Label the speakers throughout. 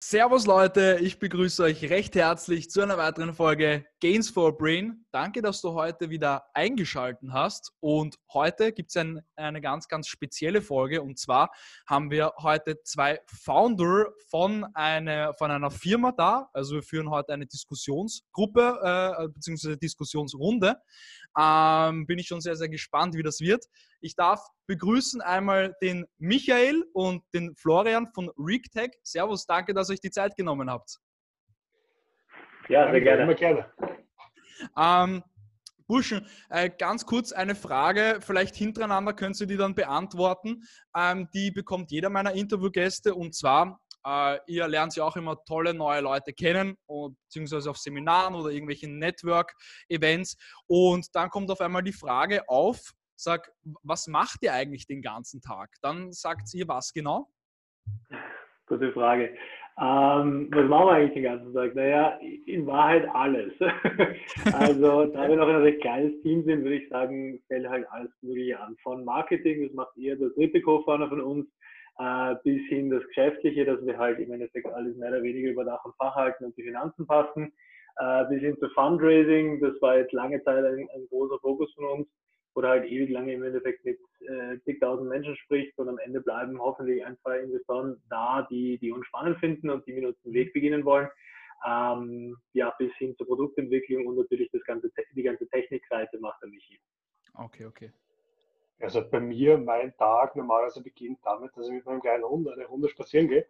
Speaker 1: Servus Leute, ich begrüße euch recht herzlich zu einer weiteren Folge Gains for Brain. Danke, dass du heute wieder eingeschaltet hast. Und heute gibt es ein, eine ganz, ganz spezielle Folge. Und zwar haben wir heute zwei Founder von, eine, von einer Firma da. Also wir führen heute eine Diskussionsgruppe äh, bzw. Diskussionsrunde. Ähm, bin ich schon sehr, sehr gespannt, wie das wird. Ich darf begrüßen einmal den Michael und den Florian von ReakTech. Servus, danke, dass ihr euch die Zeit genommen habt.
Speaker 2: Ja, sehr gerne. Immer
Speaker 1: gerne. Ähm, Burschen, äh, ganz kurz eine Frage, vielleicht hintereinander könnt ihr die dann beantworten. Ähm, die bekommt jeder meiner Interviewgäste und zwar, äh, ihr lernt ja auch immer tolle neue Leute kennen, und, beziehungsweise auf Seminaren oder irgendwelchen Network-Events. Und dann kommt auf einmal die Frage auf, sag, was macht ihr eigentlich den ganzen Tag? Dann sagt ihr was genau?
Speaker 2: Gute Frage. Ähm, was machen wir eigentlich den ganzen Tag? Naja, in Wahrheit alles. also, da wir noch ein recht kleines Team sind, würde ich sagen, fällt halt alles Mögliche an. Von Marketing, das macht eher der dritte Co-Founder von uns, äh, bis hin das Geschäftliche, dass wir halt im Endeffekt alles mehr oder weniger über Dach und Fach halten und die Finanzen passen, äh, bis hin zu Fundraising, das war jetzt lange Zeit ein, ein großer Fokus von uns oder halt ewig lange im Endeffekt mit äh, zigtausend Menschen spricht und am Ende bleiben hoffentlich ein, zwei Investoren da, die, die uns spannend finden und die mit uns den Weg beginnen wollen. Ähm, ja, bis hin zur Produktentwicklung und natürlich das ganze, die ganze Technikseite macht der Michi.
Speaker 1: Okay, okay.
Speaker 3: Also bei mir, mein Tag normalerweise beginnt damit, dass ich mit meinem kleinen Hund eine Runde spazieren gehe.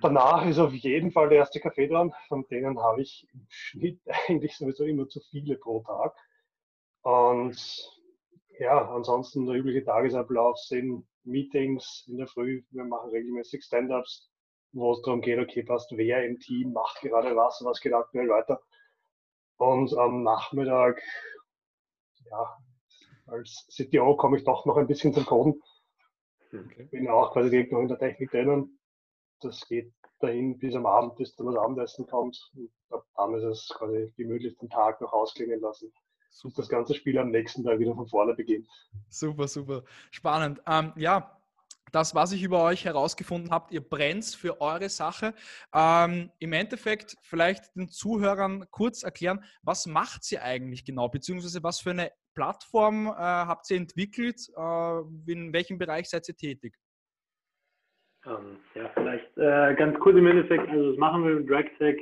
Speaker 3: Danach ist auf jeden Fall der erste Kaffee dran. Von denen habe ich im Schnitt eigentlich sowieso immer zu viele pro Tag. Und ja, ansonsten der übliche Tagesablauf sind Meetings in der Früh. Wir machen regelmäßig Stand-ups, wo es darum geht, okay, passt wer im Team macht gerade was, was geht aktuell weiter. Und am Nachmittag, ja, als CTO komme ich doch noch ein bisschen zum Coden. Okay. Bin auch quasi direkt noch in der Technik drinnen. Das geht dahin bis am Abend, bis dann das Abendessen kommt. Und dann ist es quasi gemütlich den Tag noch ausklingen lassen. Super. das ganze Spiel am nächsten Tag wieder von vorne beginnt.
Speaker 1: Super, super. Spannend. Ähm, ja, das, was ich über euch herausgefunden habe, ihr brennt für eure Sache. Ähm, Im Endeffekt vielleicht den Zuhörern kurz erklären, was macht sie eigentlich genau, beziehungsweise was für eine Plattform äh, habt ihr entwickelt, äh, in welchem Bereich seid ihr tätig?
Speaker 2: Ähm, ja, vielleicht äh, ganz kurz im Endeffekt, also das machen wir mit DragTech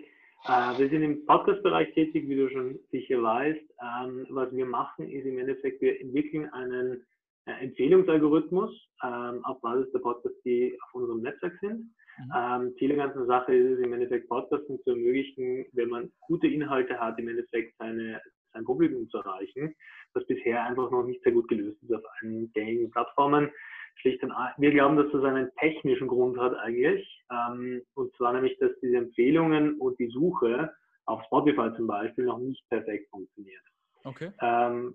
Speaker 2: wir sind im Podcast-Bereich tätig, wie du schon sicher weißt. Ähm, was wir machen, ist im Endeffekt, wir entwickeln einen äh, Empfehlungsalgorithmus ähm, auf Basis der Podcasts, die auf unserem Netzwerk sind. Mhm. Ähm, Ziel der ganzen Sache ist es im Endeffekt, Podcasten zu ermöglichen, wenn man gute Inhalte hat, im Endeffekt seine, sein Publikum zu erreichen, was bisher einfach noch nicht sehr gut gelöst ist auf allen gängigen Plattformen schlicht und wir glauben, dass das einen technischen Grund hat eigentlich. Ähm, und zwar nämlich, dass diese Empfehlungen und die Suche auf Spotify zum Beispiel noch nicht perfekt funktioniert.
Speaker 1: Okay.
Speaker 2: Ähm,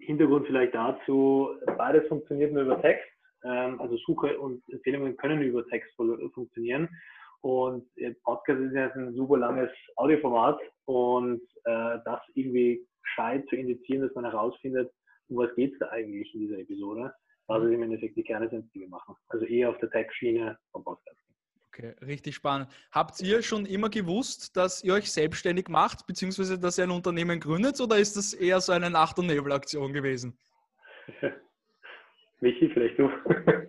Speaker 2: Hintergrund vielleicht dazu, beides funktioniert nur über Text. Ähm, also Suche und Empfehlungen können über Text funktionieren. Und Podcast ist ja ein super langes Audioformat und äh, das irgendwie gescheit zu indizieren, dass man herausfindet, um was geht es da eigentlich in dieser Episode. Das ist im Endeffekt die Kerne sind, die wir machen. Also eher auf der Tech-Schiene vom Podcasting.
Speaker 1: Okay, richtig spannend. Habt ihr schon immer gewusst, dass ihr euch selbstständig macht, beziehungsweise dass ihr ein Unternehmen gründet, oder ist das eher so eine Nacht- und Nebelaktion gewesen?
Speaker 2: Michi, vielleicht du.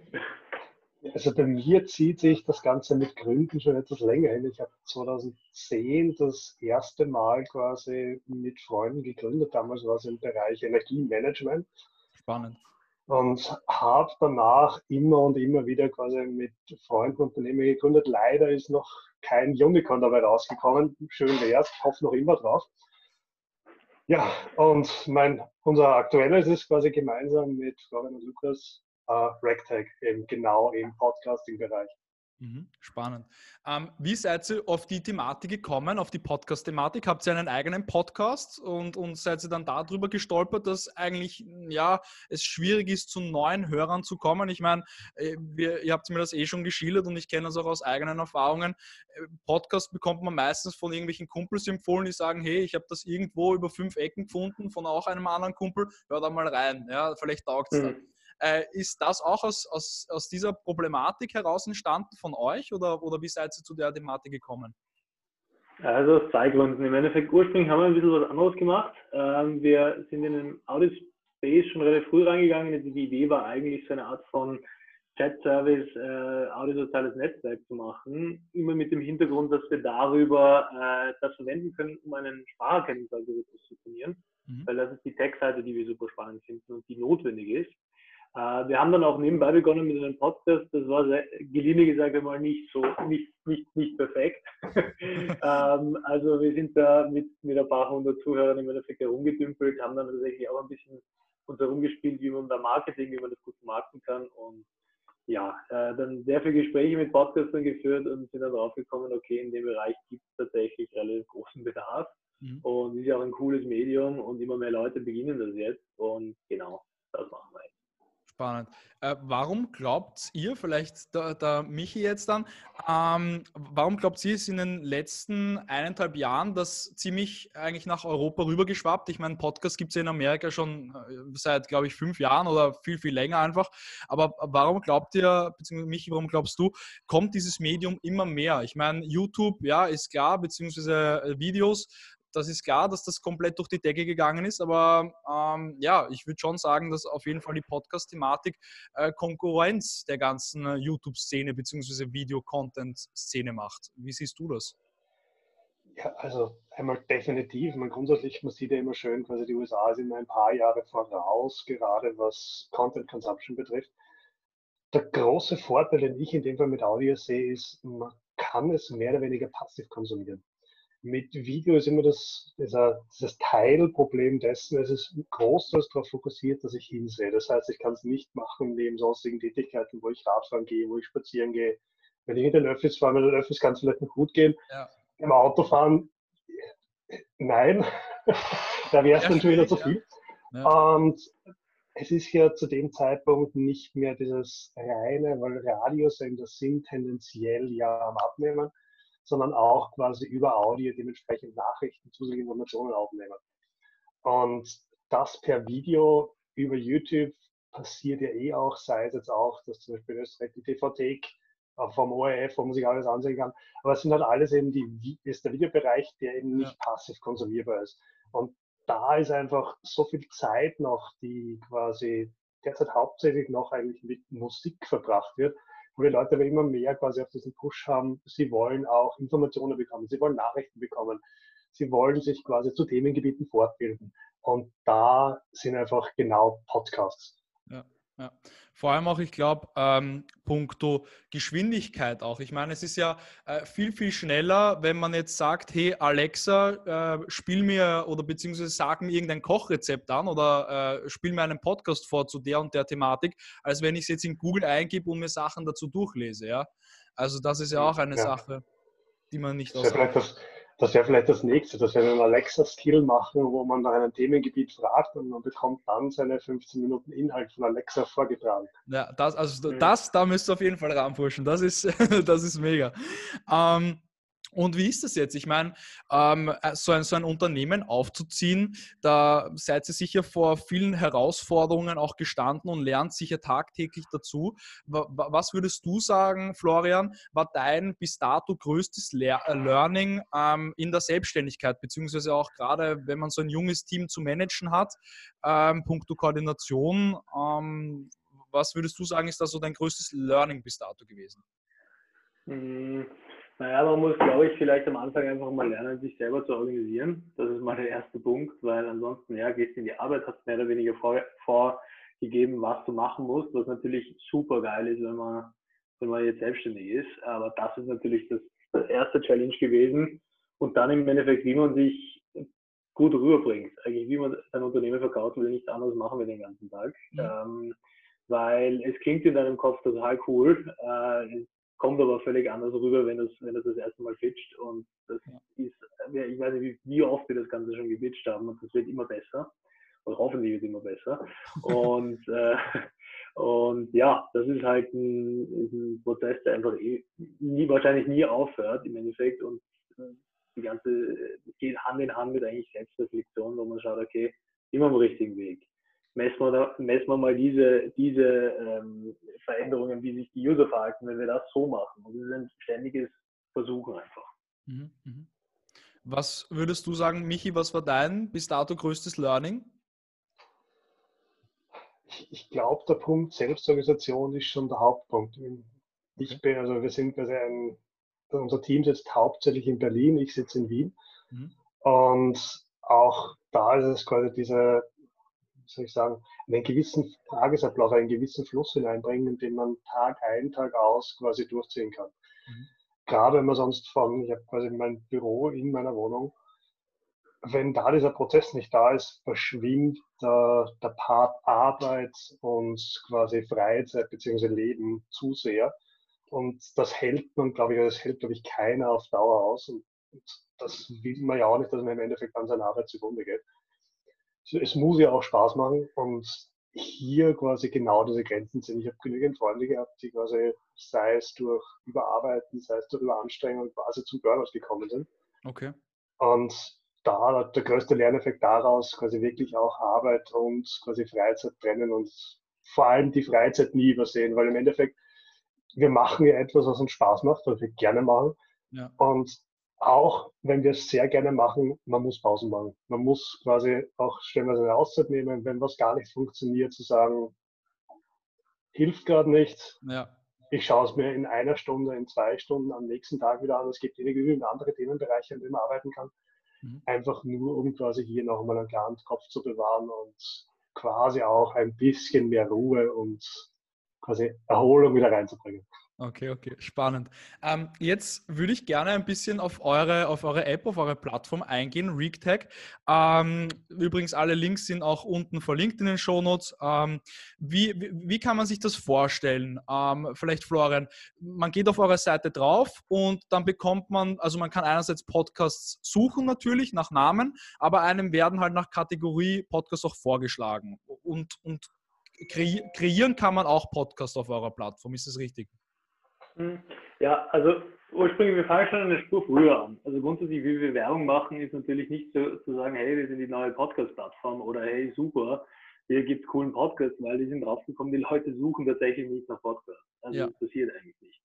Speaker 3: Also bei mir zieht sich das Ganze mit Gründen schon etwas länger hin. Ich habe 2010 das erste Mal quasi mit Freunden gegründet. Damals war es im Bereich Energiemanagement.
Speaker 1: Spannend
Speaker 3: und habe danach immer und immer wieder quasi mit Freunden Unternehmen gegründet. Leider ist noch kein Unicorn dabei rausgekommen. Schön wäre es, hoffe noch immer drauf. Ja, und mein, unser aktuelles ist quasi gemeinsam mit Florian und Lukas äh, Rectag, eben genau im Podcasting-Bereich.
Speaker 1: Mhm, spannend. Ähm, wie seid ihr auf die Thematik gekommen, auf die Podcast-Thematik? Habt ihr einen eigenen Podcast und, und seid ihr dann darüber gestolpert, dass eigentlich ja, es schwierig ist, zu neuen Hörern zu kommen? Ich meine, äh, ihr habt mir das eh schon geschildert und ich kenne das auch aus eigenen Erfahrungen. Äh, Podcast bekommt man meistens von irgendwelchen Kumpels empfohlen, die sagen, hey, ich habe das irgendwo über fünf Ecken gefunden von auch einem anderen Kumpel, hör da mal rein. Ja, vielleicht taugt es mhm. dann. Äh, ist das auch aus, aus, aus dieser Problematik heraus entstanden von euch oder, oder wie seid ihr zu der Thematik gekommen?
Speaker 2: Also aus zwei Gründen. Im Endeffekt ursprünglich haben wir ein bisschen was anderes gemacht. Ähm, wir sind in den Audit Space schon relativ früh reingegangen. Die Idee war eigentlich so eine Art von Chat-Service, äh, audiosoziales Netzwerk zu machen. Immer mit dem Hintergrund, dass wir darüber äh, das verwenden können, um einen Spracherkennungsalgorithmus zu trainieren. Mhm. Weil das ist die Tech-Seite, die wir super spannend finden und die notwendig ist. Äh, wir haben dann auch nebenbei begonnen mit einem Podcast. Das war sehr, geliehen gesagt einmal nicht so, nicht, nicht, nicht perfekt. ähm, also wir sind da mit, mit ein paar hundert Zuhörern im Endeffekt herumgedümpelt, haben dann tatsächlich auch ein bisschen uns herumgespielt, wie man da Marketing, wie man das gut vermarkten kann und ja, äh, dann sehr viele Gespräche mit Podcastern geführt und sind dann draufgekommen, okay, in dem Bereich gibt es tatsächlich relativ großen Bedarf mhm. und ist ja auch ein cooles Medium und immer mehr Leute beginnen das jetzt und genau, das machen wir jetzt.
Speaker 1: Spannend. Äh, warum glaubt ihr, vielleicht der, der Michi jetzt dann, ähm, warum glaubt ihr, ist in den letzten eineinhalb Jahren das ziemlich eigentlich nach Europa rübergeschwappt? Ich meine, Podcast gibt es ja in Amerika schon äh, seit, glaube ich, fünf Jahren oder viel, viel länger einfach. Aber warum glaubt ihr, beziehungsweise Michi, warum glaubst du, kommt dieses Medium immer mehr? Ich meine, YouTube, ja, ist klar, beziehungsweise äh, Videos, das ist klar, dass das komplett durch die Decke gegangen ist, aber ähm, ja, ich würde schon sagen, dass auf jeden Fall die Podcast-Thematik äh, Konkurrenz der ganzen äh, YouTube-Szene bzw. Video-Content-Szene macht. Wie siehst du das?
Speaker 3: Ja, also einmal definitiv. Man grundsätzlich, man sieht ja immer schön, quasi die USA sind ein paar Jahre voraus, gerade was Content Consumption betrifft. Der große Vorteil, den ich in dem Fall mit Audio sehe, ist, man kann es mehr oder weniger passiv konsumieren mit Video ist immer das, dieser, dieses Teilproblem dessen, es ist großteils darauf fokussiert, dass ich hinsehe. Das heißt, ich kann es nicht machen neben sonstigen Tätigkeiten, wo ich Radfahren gehe, wo ich spazieren gehe. Wenn ich in den Öffis fahre, mit den Öffis kann es vielleicht noch gut gehen. Ja. Im Autofahren, nein, da wäre es ja, dann schon wieder zu viel. Und es ist ja zu dem Zeitpunkt nicht mehr dieses reine, weil Radiosender sind tendenziell ja am Abnehmen sondern auch quasi über Audio dementsprechend Nachrichten, zusätzliche Informationen aufnehmen. Und das per Video über YouTube passiert ja eh auch, sei es jetzt auch, dass zum Beispiel in Österreich die TV-Thek vom ORF, wo man sich alles ansehen kann. Aber es sind halt alles eben die, ist der Videobereich, der eben nicht ja. passiv konsumierbar ist. Und da ist einfach so viel Zeit noch, die quasi derzeit hauptsächlich noch eigentlich mit Musik verbracht wird, wo die Leute aber immer mehr quasi auf diesen Push haben, sie wollen auch Informationen bekommen, sie wollen Nachrichten bekommen, sie wollen sich quasi zu Themengebieten fortbilden. Und da sind einfach genau Podcasts.
Speaker 1: Ja. Ja. Vor allem auch, ich glaube, ähm, puncto Geschwindigkeit auch. Ich meine, es ist ja äh, viel, viel schneller, wenn man jetzt sagt, hey Alexa, äh, spiel mir oder beziehungsweise sag mir irgendein Kochrezept an oder äh, spiel mir einen Podcast vor zu der und der Thematik, als wenn ich es jetzt in Google eingebe und mir Sachen dazu durchlese. Ja? Also das ist ja auch eine ja. Sache, die man nicht
Speaker 3: aus das wäre vielleicht das nächste, dass wir einen Alexa-Skill machen, wo man nach einem Themengebiet fragt und man bekommt dann seine 15 Minuten Inhalt von Alexa vorgetragen.
Speaker 1: Ja, das, also das, da müsst ihr auf jeden Fall ranpushen. Das ist, das ist mega. Ähm, und wie ist das jetzt? Ich meine, ähm, äh, so, ein, so ein Unternehmen aufzuziehen, da seid ihr sicher vor vielen Herausforderungen auch gestanden und lernt sicher tagtäglich dazu. Was würdest du sagen, Florian, war dein bis dato größtes äh, Learning ähm, in der Selbstständigkeit, beziehungsweise auch gerade, wenn man so ein junges Team zu managen hat, ähm, puncto Koordination, ähm, was würdest du sagen, ist da so dein größtes Learning bis dato gewesen?
Speaker 2: Mhm. Naja, man muss, glaube ich, vielleicht am Anfang einfach mal lernen, sich selber zu organisieren. Das ist mal der erste Punkt, weil ansonsten, ja, gehst in die Arbeit, hast mehr oder weniger vor, vorgegeben, was du machen musst, was natürlich super geil ist, wenn man, wenn man jetzt selbstständig ist. Aber das ist natürlich das, das erste Challenge gewesen. Und dann im Endeffekt, wie man sich gut rüberbringt. Eigentlich, wie man sein Unternehmen verkauft, will nichts anderes machen wir den ganzen Tag. Mhm. Ähm, weil es klingt in deinem Kopf total cool. Äh, kommt aber völlig anders rüber, wenn das, wenn das das erste Mal pitcht. Und das ist, ich weiß nicht, wie, oft wir das Ganze schon gepitcht haben und das wird immer besser. Und hoffentlich wird es immer besser. und, äh, und ja, das ist halt ein, ein Prozess, der einfach eh, nie, wahrscheinlich nie aufhört im Endeffekt. Und äh, die ganze, geht Hand in Hand mit eigentlich Selbstreflexion, wo man schaut, okay, immer am richtigen Weg messen wir, da, messen wir mal diese, diese ähm, Veränderungen, wie sich die User verhalten, wenn wir das so machen. Und das ist ein ständiges Versuchen einfach. Mhm,
Speaker 1: mhm. Was würdest du sagen, Michi, was war dein bis dato größtes Learning?
Speaker 3: Ich, ich glaube, der Punkt Selbstorganisation ist schon der Hauptpunkt. Ich okay. bin, also wir sind quasi ein, unser Team sitzt hauptsächlich in Berlin, ich sitze in Wien. Mhm. Und auch da ist es quasi diese soll ich sagen, einen gewissen Tagesablauf, einen gewissen Fluss hineinbringen, den man Tag ein, Tag aus quasi durchziehen kann. Mhm. Gerade wenn man sonst von, ich habe quasi mein Büro in meiner Wohnung, wenn da dieser Prozess nicht da ist, verschwimmt der, der Part Arbeit und quasi Freizeit bzw. Leben zu sehr. Und das hält man, glaube ich, das hält, glaube ich, keiner auf Dauer aus. Und das will man ja auch nicht, dass man im Endeffekt an seiner Arbeit zugrunde geht es muss ja auch Spaß machen und hier quasi genau diese Grenzen sind. Ich habe genügend Freunde gehabt, die quasi, sei es durch Überarbeiten, sei es durch Überanstrengung, quasi zum Burnout gekommen sind.
Speaker 1: Okay.
Speaker 3: Und da der größte Lerneffekt daraus quasi wirklich auch Arbeit und quasi Freizeit trennen und vor allem die Freizeit nie übersehen, weil im Endeffekt wir machen ja etwas, was uns Spaß macht, was wir gerne machen. Ja. Und auch wenn wir es sehr gerne machen, man muss Pausen machen. Man muss quasi auch stellenweise eine Auszeit nehmen, wenn was gar nicht funktioniert, zu sagen, hilft gerade nicht. Ja. Ich schaue es mir in einer Stunde, in zwei Stunden am nächsten Tag wieder an. Es gibt jede genügend andere Themenbereiche, an denen man arbeiten kann. Mhm. Einfach nur, um quasi hier nochmal einen klaren Kopf zu bewahren und quasi auch ein bisschen mehr Ruhe und quasi Erholung wieder reinzubringen.
Speaker 1: Okay, okay, spannend. Ähm, jetzt würde ich gerne ein bisschen auf eure, auf eure App, auf eure Plattform eingehen, ReakTag. Ähm, übrigens, alle Links sind auch unten verlinkt in den Shownotes. Ähm, wie, wie, wie, kann man sich das vorstellen? Ähm, vielleicht, Florian, man geht auf eure Seite drauf und dann bekommt man, also man kann einerseits Podcasts suchen natürlich nach Namen, aber einem werden halt nach Kategorie Podcasts auch vorgeschlagen. Und, und kreieren kann man auch Podcasts auf eurer Plattform, ist das richtig?
Speaker 2: Hm. Ja, also ursprünglich, wir fangen schon eine Spur früher an. Also grundsätzlich, wie wir Werbung machen, ist natürlich nicht zu, zu sagen, hey, wir sind die neue Podcast-Plattform oder hey, super, hier gibt es coolen Podcasts, weil die sind rausgekommen, die Leute suchen tatsächlich nicht nach Podcasts. Also ja. das passiert eigentlich nicht.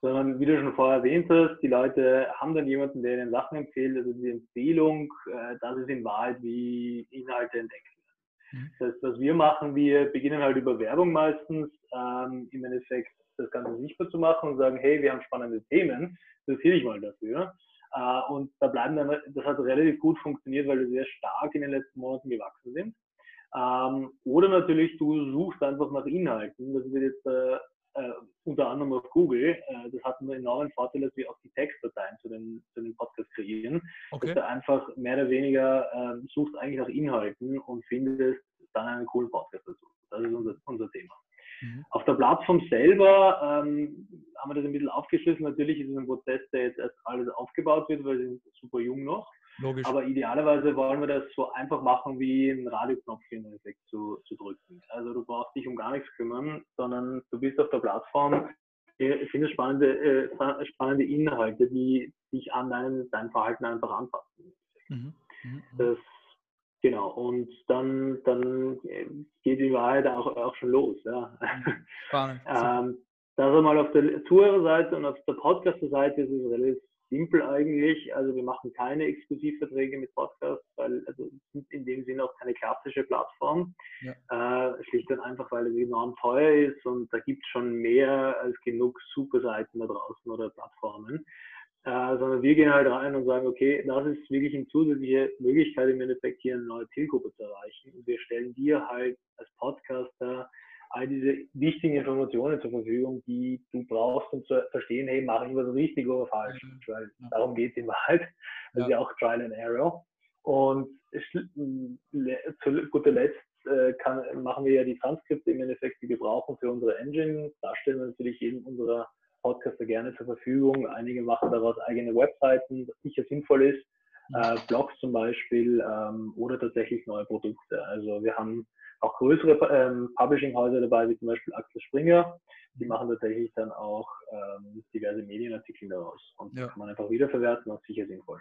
Speaker 2: Sondern wie du schon vorher erwähnt hast, die Leute haben dann jemanden, der ihnen Sachen empfiehlt. Also die Empfehlung, äh, das ist in Wahrheit, wie Inhalte entdeckt werden. Mhm. Das heißt, was wir machen, wir beginnen halt über Werbung meistens, ähm, im Endeffekt das Ganze sichtbar zu machen und sagen, hey, wir haben spannende Themen, interessiere dich mal dafür. Äh, und da bleiben dann, das hat relativ gut funktioniert, weil wir sehr stark in den letzten Monaten gewachsen sind. Ähm, oder natürlich, du suchst einfach nach Inhalten. Das wird jetzt äh, äh, unter anderem auf Google. Äh, das hat einen enormen Vorteil, dass wir auch die Textdateien zu den, zu den Podcasts kreieren. Okay. Dass du einfach mehr oder weniger äh, suchst eigentlich nach Inhalten und findest dann einen coolen Podcast dazu. Das ist unser, unser Thema. Mhm. Auf der Plattform selber ähm, haben wir das ein bisschen aufgeschlossen. Natürlich ist es ein Prozess, der jetzt erst alles aufgebaut wird, weil wir sind super jung noch. Logisch. Aber idealerweise wollen wir das so einfach machen, wie einen Radioknopf in Endeffekt zu, zu drücken. Also du brauchst dich um gar nichts kümmern, sondern du bist auf der Plattform, findest spannende, äh, spannende Inhalte, die dich an dein, dein Verhalten einfach anpassen. Mhm. Mhm. mhm. Das Genau, und dann, dann geht die Wahrheit auch, auch schon los. Ja. Spannend. ähm, das einmal auf der Zuhörerseite und auf der Podcaster-Seite ist es relativ simpel eigentlich. Also wir machen keine Exklusivverträge mit Podcasts, weil also sind in dem Sinne auch keine klassische Plattform. Ja. Äh, schlicht und einfach, weil es enorm teuer ist und da gibt es schon mehr als genug Superseiten da draußen oder Plattformen äh, sondern wir gehen halt rein und sagen, okay, das ist wirklich eine zusätzliche Möglichkeit, im Endeffekt hier eine neue Zielgruppe zu erreichen. Und wir stellen dir halt als Podcaster all diese wichtigen Informationen zur Verfügung, die du brauchst, um zu verstehen, hey, mache ich was richtig oder falsch? Mhm. Weil darum geht es in Wahrheit. Das ja. ist ja auch Trial and Error. Und zu guter Letzt äh, kann, machen wir ja die Transkripte im Endeffekt, die wir brauchen für unsere Engine. Da stellen wir natürlich jeden unserer Podcaster gerne zur Verfügung. Einige machen daraus eigene Webseiten, was sicher sinnvoll ist. Äh, Blogs zum Beispiel ähm, oder tatsächlich neue Produkte. Also wir haben auch größere ähm, Publishing-Häuser dabei, wie zum Beispiel Axel Springer. Die machen tatsächlich dann auch ähm, diverse Medienartikel daraus. Und ja. kann man einfach wiederverwerten und sicher sinnvoll.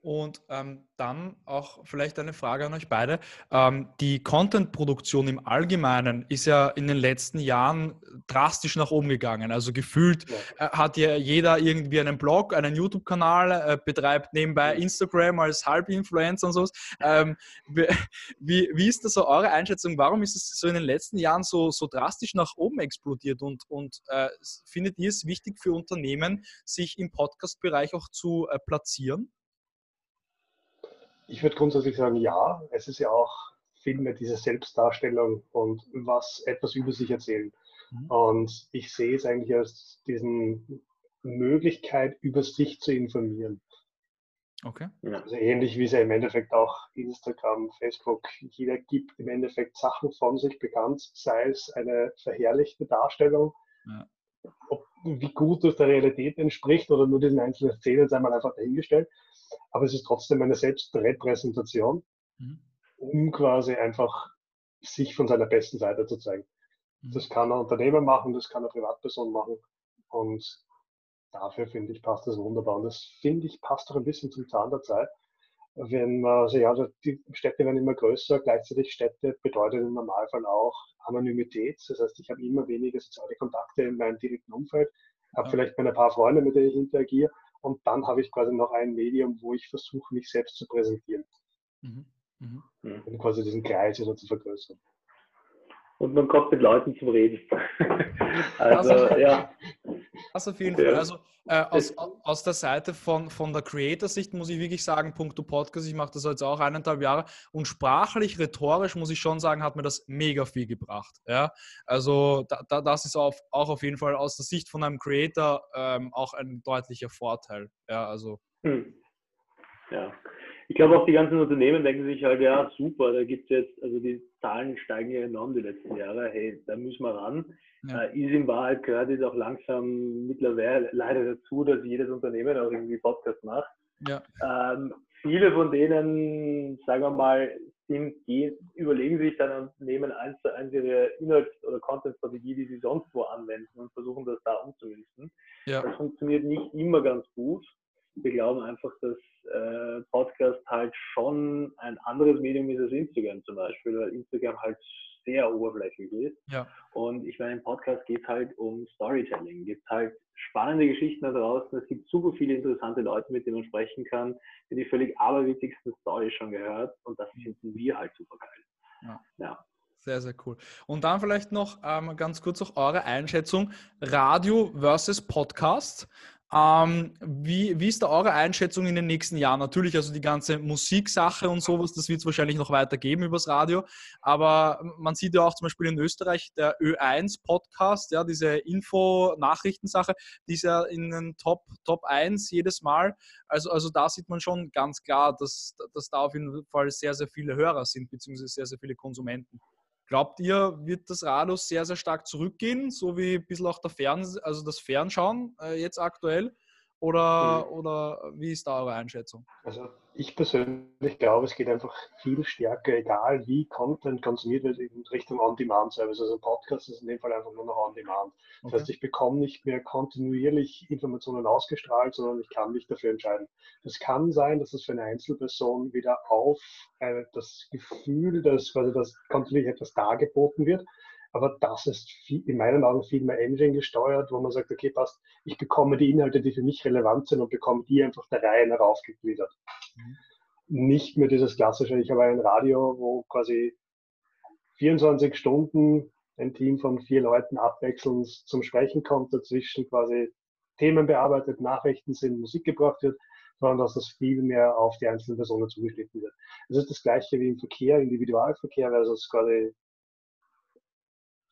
Speaker 1: Und ähm, dann auch vielleicht eine Frage an euch beide. Ähm, die Content-Produktion im Allgemeinen ist ja in den letzten Jahren drastisch nach oben gegangen. Also gefühlt äh, hat ja jeder irgendwie einen Blog, einen YouTube-Kanal, äh, betreibt nebenbei Instagram als Halbinfluencer und so. Ähm, wie, wie ist das so eure Einschätzung? Warum ist es so in den letzten Jahren so, so drastisch nach oben explodiert? Und, und äh, findet ihr es wichtig für Unternehmen, sich im Podcast-Bereich auch zu äh, platzieren?
Speaker 3: Ich würde grundsätzlich sagen, ja. Es ist ja auch viel mehr diese Selbstdarstellung und was etwas über sich erzählen. Mhm. Und ich sehe es eigentlich als diesen Möglichkeit, über sich zu informieren.
Speaker 1: Okay.
Speaker 3: Also ähnlich wie es ja im Endeffekt auch Instagram, Facebook, jeder gibt im Endeffekt Sachen von sich bekannt, sei es eine verherrlichte Darstellung, ja. ob wie gut das der Realität entspricht oder nur diesen einzelnen Szenen, sei mal einfach dahingestellt. Aber es ist trotzdem eine Selbstrepräsentation, mhm. um quasi einfach sich von seiner besten Seite zu zeigen. Mhm. Das kann ein Unternehmer machen, das kann eine Privatperson machen. Und dafür finde ich, passt das wunderbar. Und das finde ich, passt auch ein bisschen zum Zahn der Zeit wenn man, also ja, die Städte werden immer größer, gleichzeitig Städte bedeutet im Normalfall auch Anonymität. Das heißt, ich habe immer weniger soziale Kontakte in meinem direkten Umfeld, habe ja. vielleicht meine paar Freunde, mit denen ich interagiere und dann habe ich quasi noch ein Medium, wo ich versuche, mich selbst zu präsentieren. Mhm. Mhm. Und quasi diesen Kreis wieder zu vergrößern
Speaker 2: und man kommt mit Leuten zum Reden. also, also, ja.
Speaker 1: Das auf jeden Fall. Also äh, aus, aus der Seite von, von der Creator-Sicht muss ich wirklich sagen, punkto Podcast, ich mache das jetzt auch eineinhalb Jahre und sprachlich, rhetorisch muss ich schon sagen, hat mir das mega viel gebracht. Ja? Also da, da, das ist auf, auch auf jeden Fall aus der Sicht von einem Creator ähm, auch ein deutlicher Vorteil. Ja, also. Hm.
Speaker 2: Ja, ich glaube auch die ganzen Unternehmen denken sich halt, ja super, da gibt es jetzt, also die Zahlen steigen ja enorm die letzten Jahre, hey, da müssen wir ran. Ja. Äh, ist in Wahrheit gehört jetzt auch langsam mittlerweile leider dazu, dass jedes Unternehmen auch irgendwie Podcast macht. Ja. Ähm, viele von denen, sagen wir mal, sind, überlegen sich dann und nehmen eins zu eins ihre Inhalts- oder Content-Strategie, die sie sonst wo anwenden und versuchen das da umzumünzen. Ja. Das funktioniert nicht immer ganz gut. Wir glauben einfach, dass äh, Podcast halt schon ein anderes Medium ist als Instagram zum Beispiel, weil Instagram halt sehr oberflächlich ist. Ja. Und ich meine, im Podcast geht es halt um Storytelling, gibt halt spannende Geschichten da draußen. Es gibt super viele interessante Leute, mit denen man sprechen kann, die die völlig aberwitzigsten Storys schon gehört und das finden wir halt super geil.
Speaker 1: Ja. ja. Sehr, sehr cool. Und dann vielleicht noch ähm, ganz kurz auch eure Einschätzung: Radio versus Podcast. Ähm, wie, wie ist da eure Einschätzung in den nächsten Jahren? Natürlich, also die ganze Musiksache und sowas, das wird es wahrscheinlich noch weitergeben übers Radio. Aber man sieht ja auch zum Beispiel in Österreich der Ö1-Podcast, ja, diese Info-Nachrichtensache, die ist ja in den Top, Top 1 jedes Mal. Also, also da sieht man schon ganz klar, dass, dass da auf jeden Fall sehr, sehr viele Hörer sind, beziehungsweise sehr, sehr viele Konsumenten. Glaubt ihr, wird das Radio sehr, sehr stark zurückgehen, so wie ein bisschen auch der Fern, also das Fernschauen äh, jetzt aktuell? Oder, mhm. oder wie ist da eure Einschätzung?
Speaker 3: Also ich persönlich glaube, es geht einfach viel stärker, egal wie Content konsumiert wird, in Richtung On-Demand-Service. Also ein Podcast ist in dem Fall einfach nur noch On-Demand. Das okay. heißt, ich bekomme nicht mehr kontinuierlich Informationen ausgestrahlt, sondern ich kann mich dafür entscheiden. Das kann sein, dass es für eine Einzelperson wieder auf äh, das Gefühl, dass quasi das kontinuierlich etwas dargeboten wird, aber das ist viel, in meinen Augen viel mehr Engine gesteuert, wo man sagt, okay, passt, ich bekomme die Inhalte, die für mich relevant sind und bekomme die einfach der Reihe nach aufgegliedert. Mhm. Nicht mehr dieses klassische, ich habe ein Radio, wo quasi 24 Stunden ein Team von vier Leuten abwechselnd zum Sprechen kommt, dazwischen quasi Themen bearbeitet, Nachrichten sind, Musik gebracht wird, sondern dass das viel mehr auf die einzelnen Personen zugeschnitten wird. Das ist das gleiche wie im Verkehr, Individualverkehr versus quasi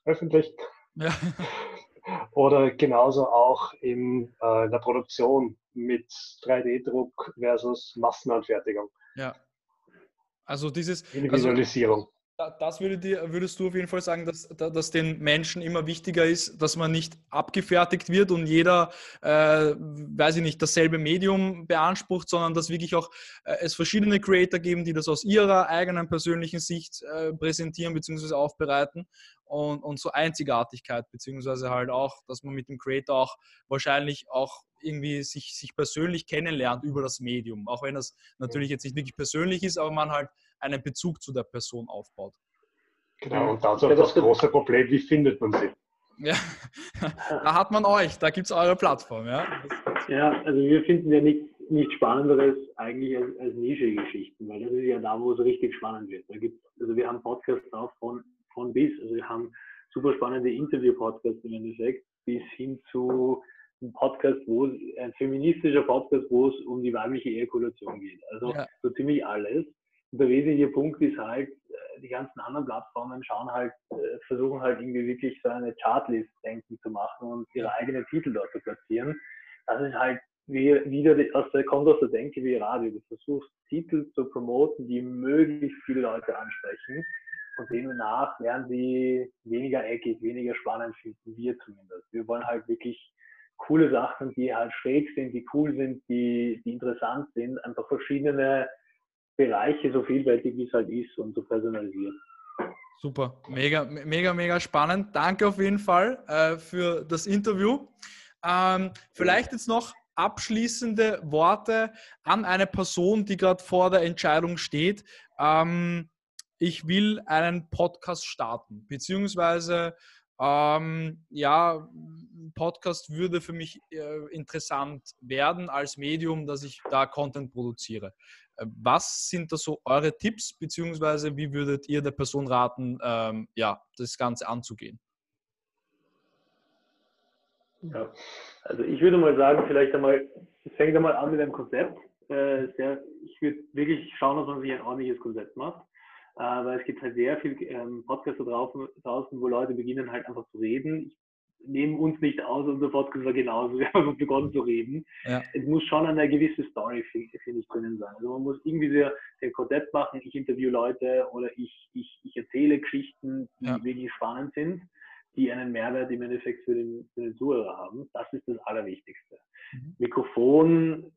Speaker 3: öffentlich. Ja. Oder genauso auch in, äh, in der Produktion mit 3D-Druck versus Massenanfertigung.
Speaker 1: Ja. Also dieses
Speaker 3: Individualisierung.
Speaker 1: Das würde dir, würdest du auf jeden Fall sagen, dass, dass den Menschen immer wichtiger ist, dass man nicht abgefertigt wird und jeder, äh, weiß ich nicht, dasselbe Medium beansprucht, sondern dass wirklich auch äh, es verschiedene Creator geben, die das aus ihrer eigenen persönlichen Sicht äh, präsentieren bzw. aufbereiten und, und so Einzigartigkeit beziehungsweise halt auch, dass man mit dem Creator auch wahrscheinlich auch irgendwie sich, sich persönlich kennenlernt über das Medium, auch wenn das natürlich jetzt nicht wirklich persönlich ist, aber man halt einen Bezug zu der Person aufbaut.
Speaker 3: Genau, und dazu das große Problem, wie findet man sie?
Speaker 1: Ja, da hat man euch, da gibt es eure Plattform, ja.
Speaker 2: Ja, also wir finden ja nichts nicht Spannenderes eigentlich als, als Nische-Geschichten, weil das ist ja da, wo es richtig spannend wird. Da gibt's, also wir haben Podcasts auch von, von bis, also wir haben super spannende Interview-Podcasts im Endeffekt, bis hin zu einem Podcast, wo es, ein feministischer Podcast, wo es um die weibliche Ejakulation geht. Also ja. so ziemlich alles. Und der wesentliche Punkt ist halt, äh, die ganzen anderen Plattformen schauen halt, äh, versuchen halt irgendwie wirklich so eine Chartlist-Denken zu machen und ihre eigenen Titel dort zu platzieren. Das ist halt wie, wieder aus der, kommt aus der Denke wie Radio. Du versuchst Titel zu promoten, die möglichst viele Leute ansprechen und demnach werden sie weniger eckig, weniger spannend finden, wir zumindest. Wir wollen halt wirklich coole Sachen, die halt schräg sind, die cool sind, die, die interessant sind, einfach verschiedene Bereiche so vielfältig wie es halt ist und so personalisiert.
Speaker 1: Super, mega, mega, mega spannend. Danke auf jeden Fall äh, für das Interview. Ähm, vielleicht jetzt noch abschließende Worte an eine Person, die gerade vor der Entscheidung steht. Ähm, ich will einen Podcast starten, beziehungsweise ähm, ja, Podcast würde für mich äh, interessant werden als Medium, dass ich da Content produziere. Was sind da so eure Tipps, beziehungsweise wie würdet ihr der Person raten, ähm, ja, das Ganze anzugehen?
Speaker 2: Ja, also ich würde mal sagen, vielleicht einmal, es fängt einmal an mit einem Konzept. Äh, sehr, ich würde wirklich schauen, dass man sich ein ordentliches Konzept macht, äh, weil es gibt halt sehr viel ähm, Podcasts da draußen, wo Leute beginnen halt einfach zu reden. Ich nehmen uns nicht aus, unser Podcast war genauso, wir haben begonnen zu reden. Ja. Es muss schon eine gewisse Story, finde ich, drinnen sein. Also man muss irgendwie sehr, sehr Konzept machen, ich interview Leute oder ich, ich, ich erzähle Geschichten, die ja. wirklich spannend sind, die einen Mehrwert im Endeffekt für den, für den Zuhörer haben. Das ist das Allerwichtigste. Mhm. Mikrofon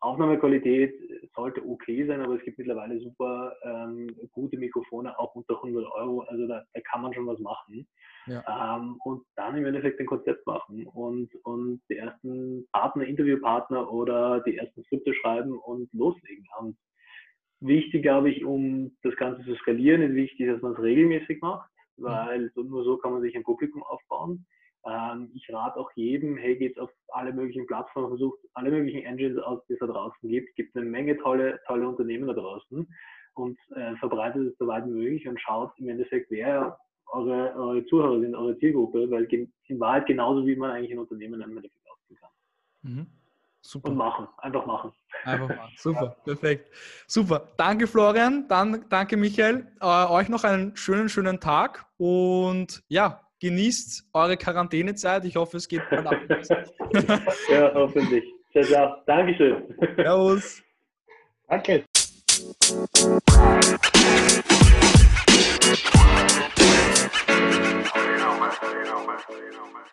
Speaker 2: Aufnahmequalität sollte okay sein, aber es gibt mittlerweile super ähm, gute Mikrofone, auch unter 100 Euro. Also da, da kann man schon was machen. Ja. Ähm, und dann im Endeffekt ein Konzept machen und, und die ersten Partner, Interviewpartner oder die ersten Skripte schreiben und loslegen. Und wichtig, glaube ich, um das Ganze zu skalieren, ist wichtig, dass man es regelmäßig macht, mhm. weil nur so kann man sich ein Publikum aufbauen. Ähm, ich rate auch jedem, hey, geht auf alle möglichen Plattformen, versucht alle möglichen Engines aus, die es da draußen gibt. Es gibt eine Menge tolle, tolle Unternehmen da draußen und äh, verbreitet es so weit wie möglich und schaut im Endeffekt, wer eure, eure Zuhörer sind, eure Zielgruppe, weil in Wahrheit genauso wie man eigentlich ein Unternehmen im Endeffekt aufziehen kann. Mhm. Super. Und machen, einfach machen.
Speaker 1: Einfach machen. Super, perfekt. Super. Danke, Florian. Dann danke, Michael. Äh, euch noch einen schönen, schönen Tag und ja, Genießt eure Quarantänezeit. Ich hoffe, es geht bald ab.
Speaker 2: ja, hoffentlich. Sehr, sehr. Dankeschön.
Speaker 1: Servus.
Speaker 3: Danke. you know, man. You know, man. You know, man.